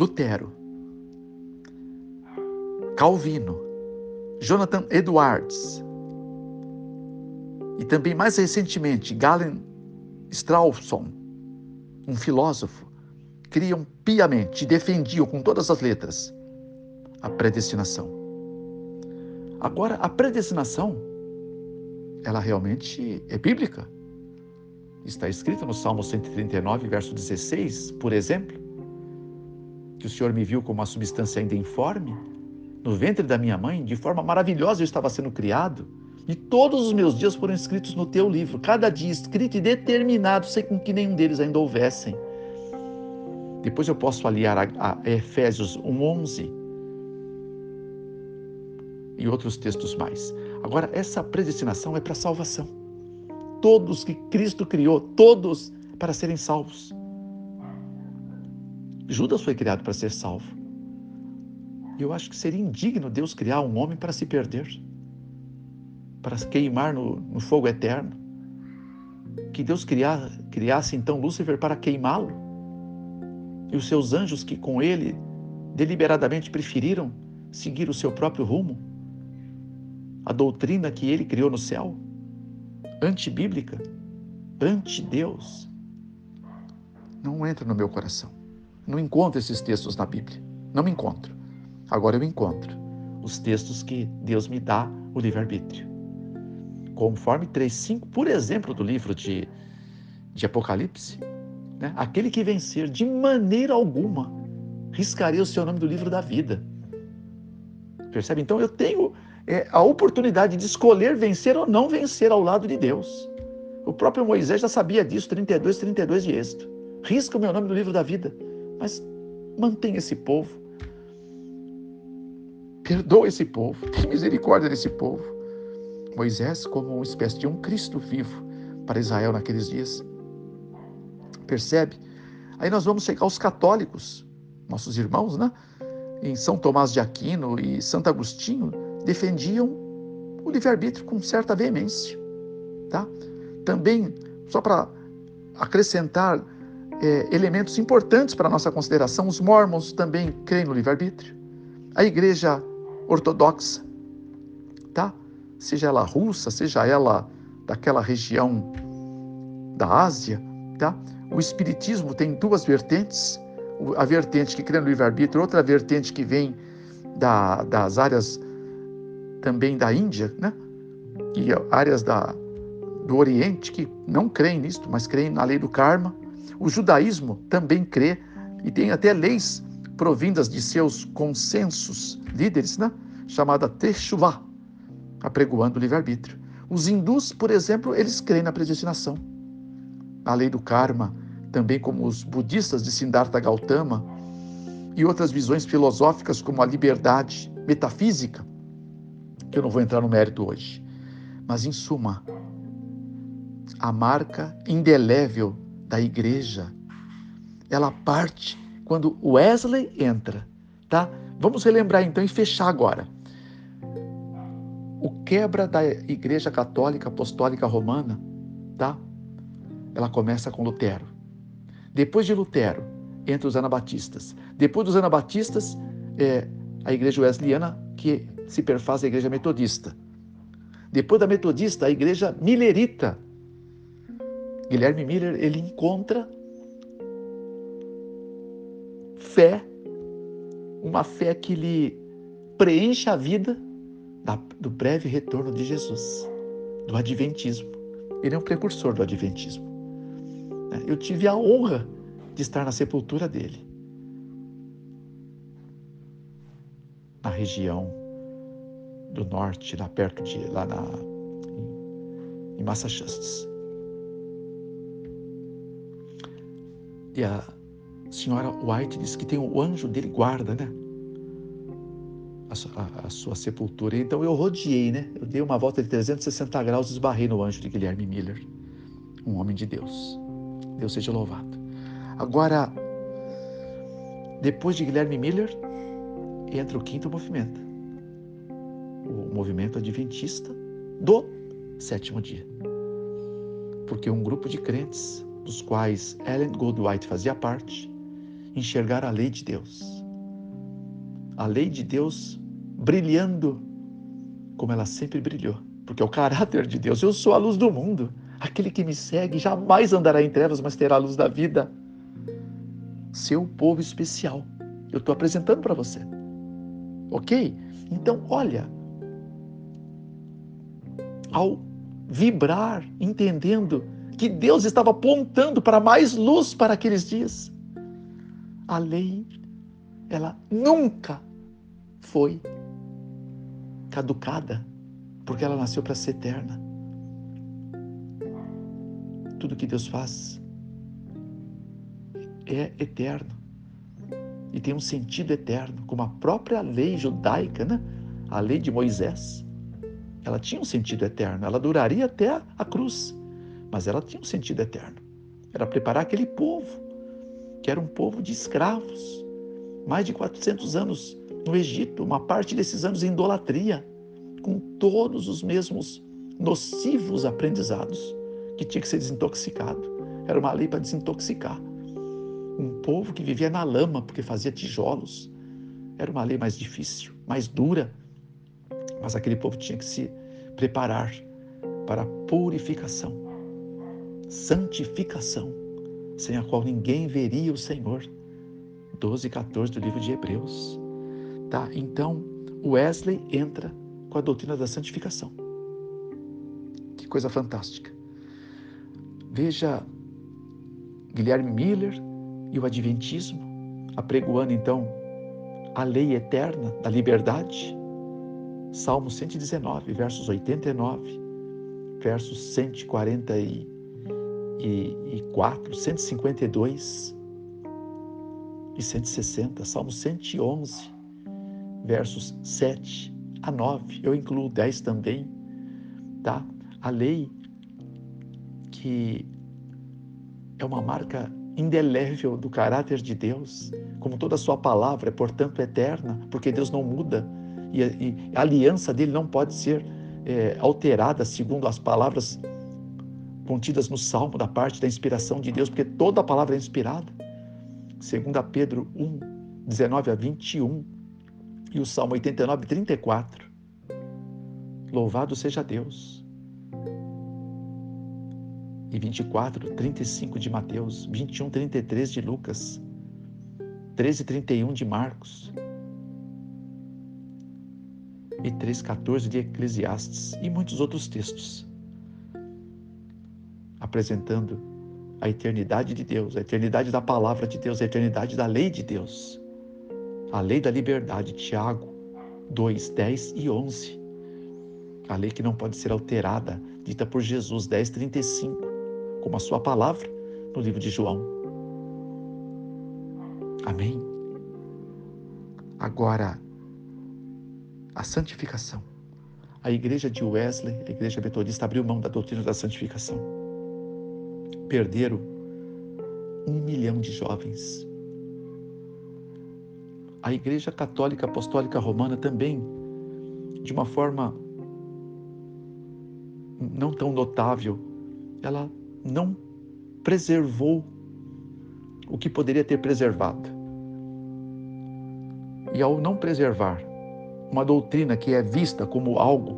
Lutero, Calvino, Jonathan Edwards e também mais recentemente Galen Strawson, um filósofo, criam piamente e defendiam com todas as letras a predestinação. Agora, a predestinação, ela realmente é bíblica. Está escrito no Salmo 139, verso 16, por exemplo, que o Senhor me viu como uma substância ainda informe, no ventre da minha mãe, de forma maravilhosa eu estava sendo criado, e todos os meus dias foram escritos no teu livro, cada dia escrito e determinado, sem que nenhum deles ainda houvessem. Depois eu posso aliar a, a Efésios 1:11 e outros textos mais. Agora, essa predestinação é para salvação. Todos que Cristo criou, todos para serem salvos. Judas foi criado para ser salvo. Eu acho que seria indigno Deus criar um homem para se perder, para queimar no, no fogo eterno. Que Deus criar, criasse então Lúcifer para queimá-lo e os seus anjos que com ele deliberadamente preferiram seguir o seu próprio rumo, a doutrina que ele criou no céu, antibíblica, anti-Deus, não entra no meu coração. Não encontro esses textos na Bíblia. Não me encontro. Agora eu encontro os textos que Deus me dá o livre-arbítrio. Conforme 3,5, por exemplo, do livro de, de Apocalipse, né? aquele que vencer de maneira alguma riscaria o seu nome do livro da vida. Percebe? Então eu tenho é, a oportunidade de escolher vencer ou não vencer ao lado de Deus. O próprio Moisés já sabia disso, 32, 32 de Êxodo. Risca o meu nome do livro da vida, mas mantenha esse povo. Perdoa esse povo, tem misericórdia desse povo. Moisés, como uma espécie de um Cristo vivo para Israel naqueles dias. Percebe? Aí nós vamos chegar aos católicos, nossos irmãos, né? Em São Tomás de Aquino e Santo Agostinho, defendiam o livre-arbítrio com certa veemência. Tá? Também, só para acrescentar é, elementos importantes para a nossa consideração, os mormons também creem no livre-arbítrio. A igreja ortodoxa, tá? seja ela russa, seja ela daquela região da Ásia, tá? o espiritismo tem duas vertentes, a vertente que crê no livre-arbítrio, outra vertente que vem da, das áreas também da Índia, né? e áreas da, do Oriente que não creem nisto, mas creem na lei do karma. O judaísmo também crê e tem até leis provindas de seus consensos líderes, né? chamada Teshuvah, apregoando o livre-arbítrio. Os hindus, por exemplo, eles creem na predestinação, a lei do karma, também como os budistas de Siddhartha Gautama e outras visões filosóficas como a liberdade metafísica, que eu não vou entrar no mérito hoje. Mas, em suma, a marca indelével da igreja, ela parte quando Wesley entra, tá? Vamos relembrar então e fechar agora. O quebra da Igreja Católica Apostólica Romana, tá? Ela começa com Lutero. Depois de Lutero, entra os anabatistas. Depois dos anabatistas, é a Igreja Wesleyana, que se perfaz a igreja metodista. Depois da metodista, a igreja millerita. Guilherme Miller, ele encontra fé, uma fé que lhe preenche a vida do breve retorno de Jesus, do Adventismo. Ele é um precursor do Adventismo. Eu tive a honra de estar na sepultura dele, na região do norte, lá perto de lá na em Massachusetts. E a senhora White disse que tem o anjo dele guarda, né? A sua, a, a sua, sepultura. Então eu rodeei, né? Eu dei uma volta de 360 graus e esbarrei no anjo de Guilherme Miller, um homem de Deus. Deus seja louvado. Agora, depois de Guilherme Miller, entra o quinto movimento o movimento adventista do sétimo dia. Porque um grupo de crentes, dos quais Ellen Goldwhite fazia parte, enxergar a lei de Deus. A lei de Deus brilhando como ela sempre brilhou, porque é o caráter de Deus. Eu sou a luz do mundo. Aquele que me segue jamais andará em trevas, mas terá a luz da vida. Seu povo especial. Eu estou apresentando para você. Ok? Então, olha, ao vibrar, entendendo que Deus estava apontando para mais luz para aqueles dias, a lei, ela nunca foi caducada, porque ela nasceu para ser eterna. Tudo que Deus faz é eterno e tem um sentido eterno, como a própria lei judaica, né? a lei de Moisés. Ela tinha um sentido eterno, ela duraria até a cruz, mas ela tinha um sentido eterno. Era preparar aquele povo, que era um povo de escravos, mais de 400 anos no Egito, uma parte desses anos em idolatria, com todos os mesmos nocivos aprendizados que tinha que ser desintoxicado. Era uma lei para desintoxicar. Um povo que vivia na lama porque fazia tijolos. Era uma lei mais difícil, mais dura, mas aquele povo tinha que se preparar para a purificação, santificação, sem a qual ninguém veria o Senhor. 12 e 14 do livro de Hebreus. Tá? Então, Wesley entra com a doutrina da santificação. Que coisa fantástica. Veja Guilherme Miller e o Adventismo apregoando então a lei eterna da liberdade. Salmo 119, versos 89, versos 144, 152 e 160, Salmo 111, versos 7 a 9. Eu incluo 10 também, tá? A lei que é uma marca indelével do caráter de Deus, como toda a sua palavra é, portanto, eterna, porque Deus não muda e a, e a aliança dele não pode ser é, alterada segundo as palavras contidas no Salmo, da parte da inspiração de Deus, porque toda a palavra é inspirada. Segundo Pedro 1, 19 a 21, e o Salmo 89, 34. Louvado seja Deus. E 24, 35 de Mateus, 21, 33 de Lucas, 13, 31 de Marcos e 3, 14 de Eclesiastes e muitos outros textos, apresentando a eternidade de Deus, a eternidade da palavra de Deus, a eternidade da lei de Deus a lei da liberdade, Tiago 2, 10 e 11. A lei que não pode ser alterada, dita por Jesus 10, 35, como a sua palavra no livro de João. Amém? Agora, a santificação. A igreja de Wesley, a igreja metodista, abriu mão da doutrina da santificação. Perderam um milhão de jovens a Igreja Católica Apostólica Romana também, de uma forma não tão notável, ela não preservou o que poderia ter preservado. E ao não preservar uma doutrina que é vista como algo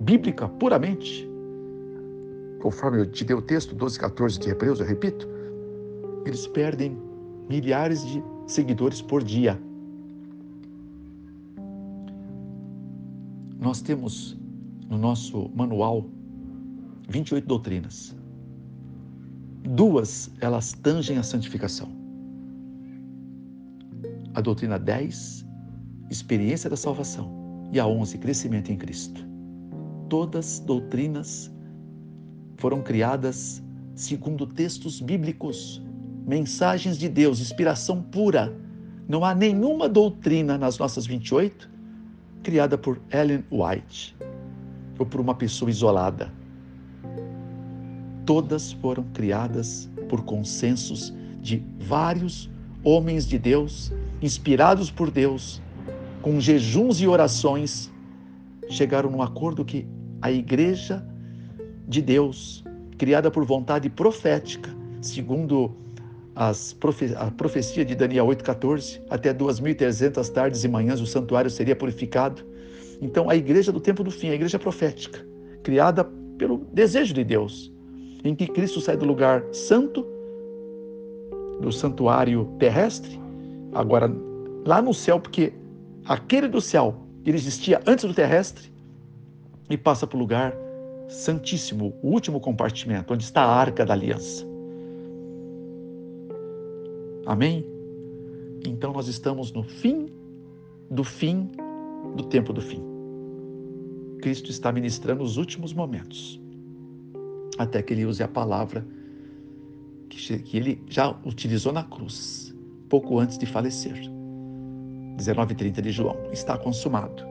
bíblica puramente, conforme eu te dei o texto 12, 14 de Hebreus, eu repito, eles perdem milhares de seguidores por dia. Nós temos no nosso manual 28 doutrinas. Duas, elas tangem a santificação. A doutrina 10, experiência da salvação, e a 11, crescimento em Cristo. Todas doutrinas foram criadas segundo textos bíblicos mensagens de Deus, inspiração pura. Não há nenhuma doutrina nas nossas 28 criada por Ellen White ou por uma pessoa isolada. Todas foram criadas por consensos de vários homens de Deus, inspirados por Deus, com jejuns e orações, chegaram num acordo que a igreja de Deus, criada por vontade profética, segundo profe a profecia de Daniel 8,14, até 2.300 tardes e manhãs o santuário seria purificado. Então, a igreja do tempo do fim, a igreja profética, criada pelo desejo de Deus, em que Cristo sai do lugar santo, do santuário terrestre, agora lá no céu, porque aquele do céu, ele existia antes do terrestre, e passa para o lugar santíssimo, o último compartimento, onde está a arca da aliança. Amém? Então nós estamos no fim do fim do tempo do fim. Cristo está ministrando os últimos momentos, até que ele use a palavra que ele já utilizou na cruz, pouco antes de falecer. 19:30 de João. Está consumado.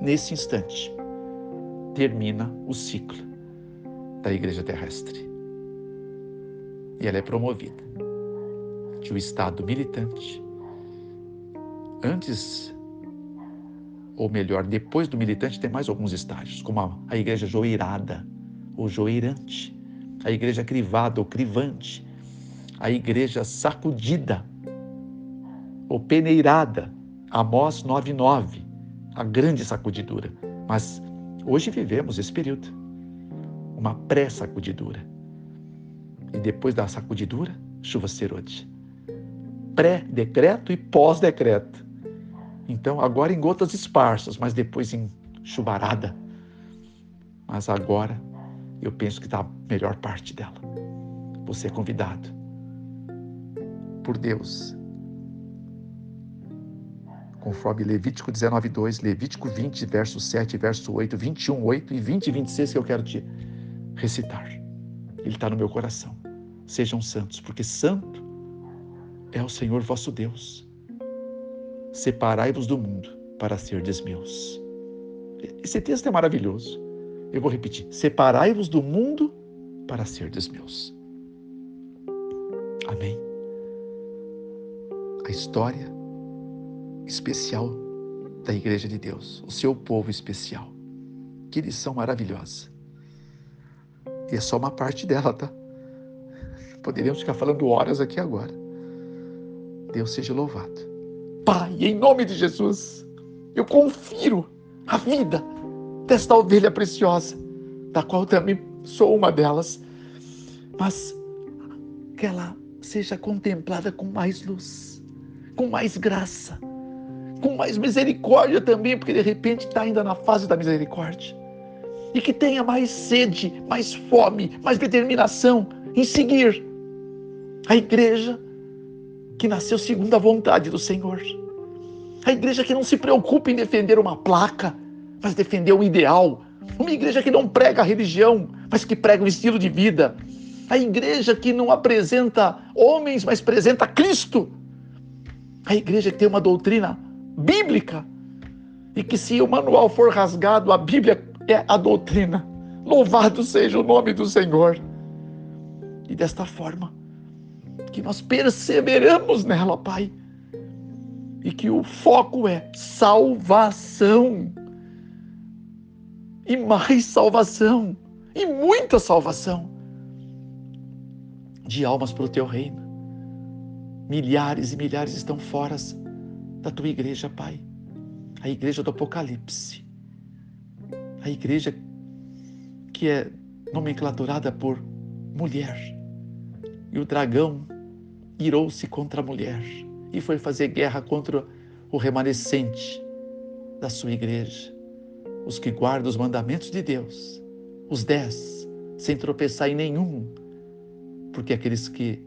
Nesse instante, termina o ciclo da igreja terrestre. E ela é promovida de um estado militante antes ou melhor, depois do militante tem mais alguns estágios, como a, a igreja joeirada ou joeirante, a igreja crivada ou crivante, a igreja sacudida ou peneirada, Amós 9:9, a grande sacudidura. Mas hoje vivemos esse período, uma pré-sacudidura. E depois da sacudidura, chuva serode. Pré-decreto e pós-decreto. Então, agora em gotas esparsas, mas depois em chuvarada. Mas agora, eu penso que está a melhor parte dela. Você é convidado por Deus conforme Levítico 19, 2, Levítico 20, verso 7, verso 8, 21, 8 e 20 e 26 que eu quero te recitar. Ele está no meu coração. Sejam santos, porque santo é o Senhor vosso Deus. Separai-vos do mundo para serdes meus. Esse texto é maravilhoso. Eu vou repetir: separai-vos do mundo para serdes meus. Amém. A história especial da Igreja de Deus, o seu povo especial. Que lição maravilhosa. E é só uma parte dela, tá? Poderíamos ficar falando horas aqui agora. Deus seja louvado. Pai, em nome de Jesus, eu confiro a vida desta ovelha preciosa, da qual também sou uma delas, mas que ela seja contemplada com mais luz, com mais graça com mais misericórdia também, porque de repente está ainda na fase da misericórdia. E que tenha mais sede, mais fome, mais determinação em seguir a igreja que nasceu segundo a vontade do Senhor. A igreja que não se preocupa em defender uma placa, mas defender um ideal. Uma igreja que não prega a religião, mas que prega um estilo de vida. A igreja que não apresenta homens, mas apresenta Cristo. A igreja que tem uma doutrina bíblica. E que se o manual for rasgado, a Bíblia é a doutrina. Louvado seja o nome do Senhor. E desta forma, que nós perseveramos nela, Pai. E que o foco é salvação. E mais salvação. E muita salvação. De almas para o teu reino. Milhares e milhares estão fora da tua igreja, Pai. A igreja do Apocalipse. A igreja que é nomenclaturada por mulher. E o dragão irou-se contra a mulher e foi fazer guerra contra o remanescente da sua igreja, os que guardam os mandamentos de Deus, os dez, sem tropeçar em nenhum, porque aqueles que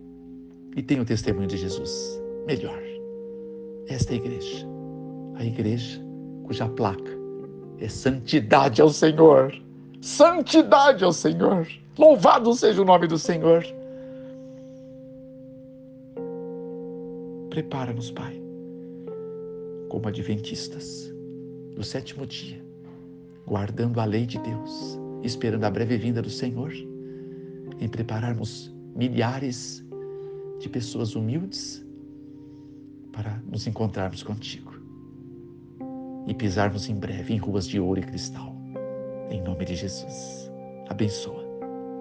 e têm o testemunho de Jesus, melhor esta igreja, a igreja cuja placa é santidade ao Senhor. Santidade ao Senhor. Louvado seja o nome do Senhor. Prepara-nos, Pai, como adventistas do sétimo dia, guardando a lei de Deus, esperando a breve vinda do Senhor, em prepararmos milhares de pessoas humildes para nos encontrarmos contigo e pisarmos em breve em ruas de ouro e cristal. Em nome de Jesus. Abençoa,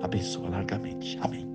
abençoa largamente. Amém.